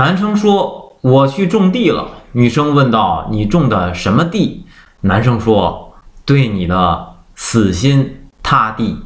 男生说我去种地了。女生问道你种的什么地？男生说对你的死心塌地。